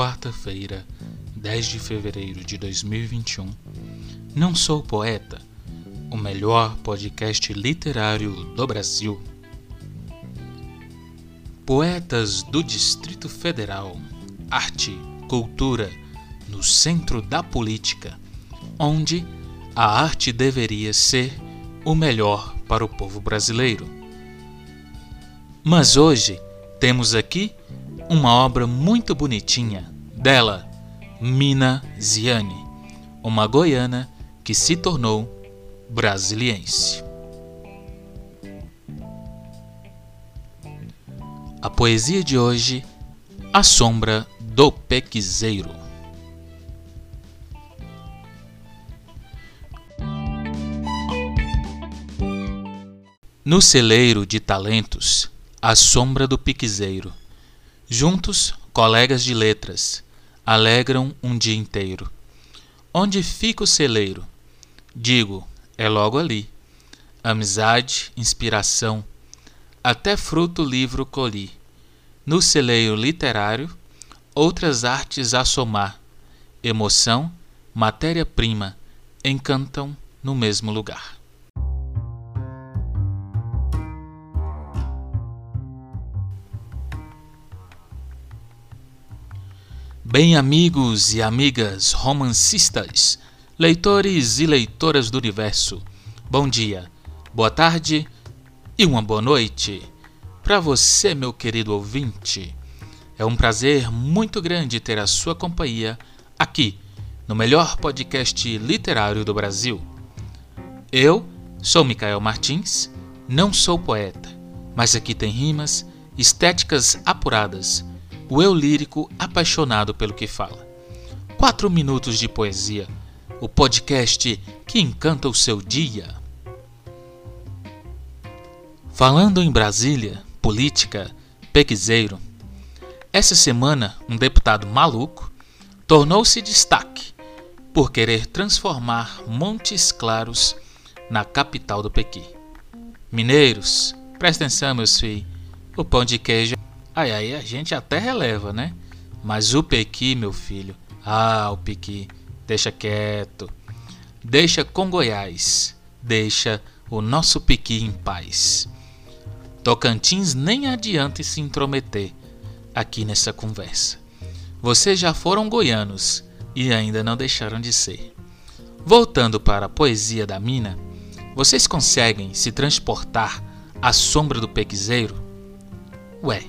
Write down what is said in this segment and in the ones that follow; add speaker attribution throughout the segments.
Speaker 1: quarta-feira, 10 de fevereiro de 2021. Não sou poeta, o melhor podcast literário do Brasil. Poetas do Distrito Federal, arte, cultura, no centro da política, onde a arte deveria ser o melhor para o povo brasileiro. Mas hoje temos aqui uma obra muito bonitinha dela, Mina Ziane, uma goiana que se tornou brasiliense. A poesia de hoje, A Sombra do Pequizeiro. No celeiro de talentos, a sombra do piquezeiro. Juntos, colegas de letras, alegram um dia inteiro. Onde fica o celeiro? Digo, é logo ali. Amizade, inspiração, até fruto livro colhi. No celeiro literário, outras artes a somar. Emoção, matéria-prima, encantam no mesmo lugar. Bem, amigos e amigas romancistas, leitores e leitoras do universo, bom dia, boa tarde e uma boa noite. Para você, meu querido ouvinte, é um prazer muito grande ter a sua companhia aqui no melhor podcast literário do Brasil. Eu sou Micael Martins, não sou poeta, mas aqui tem rimas, estéticas apuradas o eu lírico apaixonado pelo que fala. Quatro minutos de poesia, o podcast que encanta o seu dia. Falando em Brasília, política, pequizeiro, essa semana um deputado maluco tornou-se destaque por querer transformar Montes Claros na capital do Pequi. Mineiros, presta atenção, meus filhos, o pão de queijo Aí, aí a gente até releva, né? Mas o Pequi, meu filho, ah, o Pequi, deixa quieto. Deixa com Goiás, deixa o nosso Pequi em paz. Tocantins nem adianta se intrometer aqui nessa conversa. Vocês já foram goianos e ainda não deixaram de ser. Voltando para a poesia da mina, vocês conseguem se transportar à sombra do pequizeiro? Ué,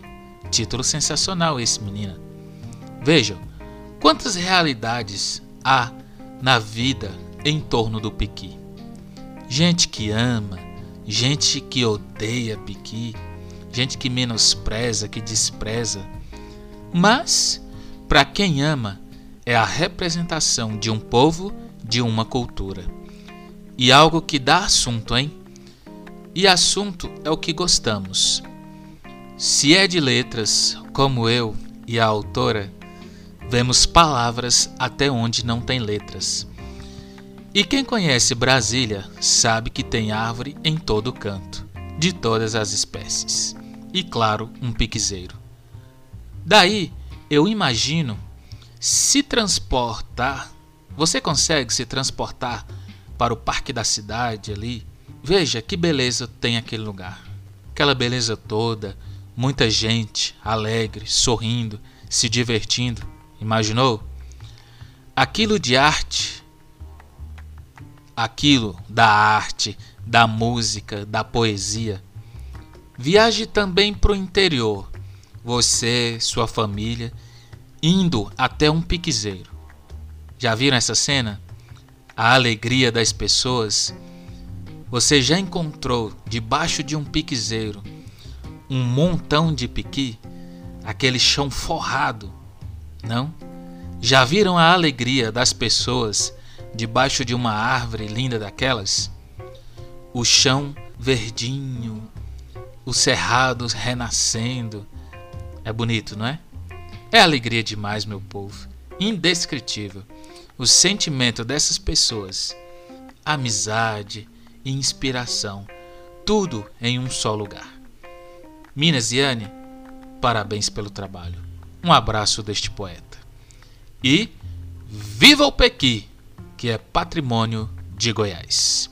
Speaker 1: Título sensacional esse, menina. Vejam quantas realidades há na vida em torno do piqui. Gente que ama, gente que odeia piqui, gente que menospreza, que despreza. Mas, para quem ama, é a representação de um povo, de uma cultura. E algo que dá assunto, hein? E assunto é o que gostamos. Se é de letras, como eu e a autora, vemos palavras até onde não tem letras. E quem conhece Brasília sabe que tem árvore em todo canto, de todas as espécies. E claro, um piquezeiro. Daí eu imagino se transportar. Você consegue se transportar para o parque da cidade ali? Veja que beleza tem aquele lugar. Aquela beleza toda, Muita gente alegre, sorrindo, se divertindo. Imaginou? Aquilo de arte, aquilo da arte, da música, da poesia. Viaje também para o interior, você, sua família, indo até um piquezeiro. Já viram essa cena? A alegria das pessoas. Você já encontrou debaixo de um piquezeiro um montão de piqui, aquele chão forrado, não? Já viram a alegria das pessoas debaixo de uma árvore linda daquelas? O chão verdinho, os cerrados renascendo. É bonito, não é? É alegria demais, meu povo. Indescritível. O sentimento dessas pessoas, amizade e inspiração, tudo em um só lugar. Minas Yane, parabéns pelo trabalho. Um abraço deste poeta. e Viva o Pequi, que é patrimônio de Goiás.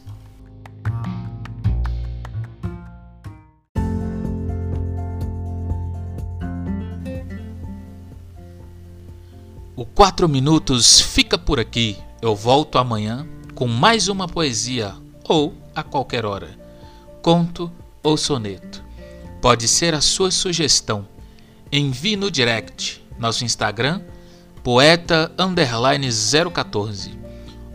Speaker 1: O 4 Minutos fica por aqui. Eu volto amanhã com mais uma poesia ou a qualquer hora. Conto ou soneto. Pode ser a sua sugestão. Envie no direct, nosso Instagram, poeta 014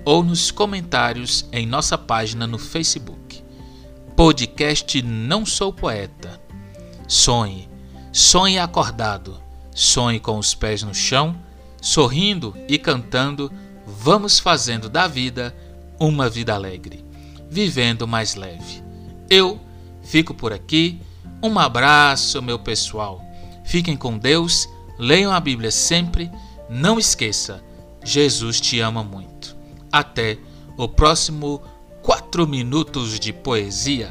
Speaker 1: ou nos comentários em nossa página no Facebook. Podcast Não Sou Poeta. Sonhe, sonhe acordado, sonhe com os pés no chão sorrindo e cantando, vamos fazendo da vida uma vida alegre, vivendo mais leve. Eu fico por aqui. Um abraço, meu pessoal. Fiquem com Deus, leiam a Bíblia sempre. Não esqueça, Jesus te ama muito. Até o próximo 4 minutos de poesia.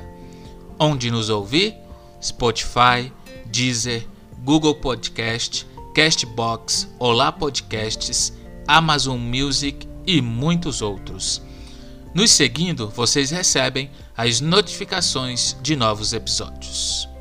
Speaker 1: Onde nos ouvir? Spotify, Deezer, Google Podcast Castbox, Olá Podcasts, Amazon Music e muitos outros. Nos seguindo, vocês recebem as notificações de novos episódios.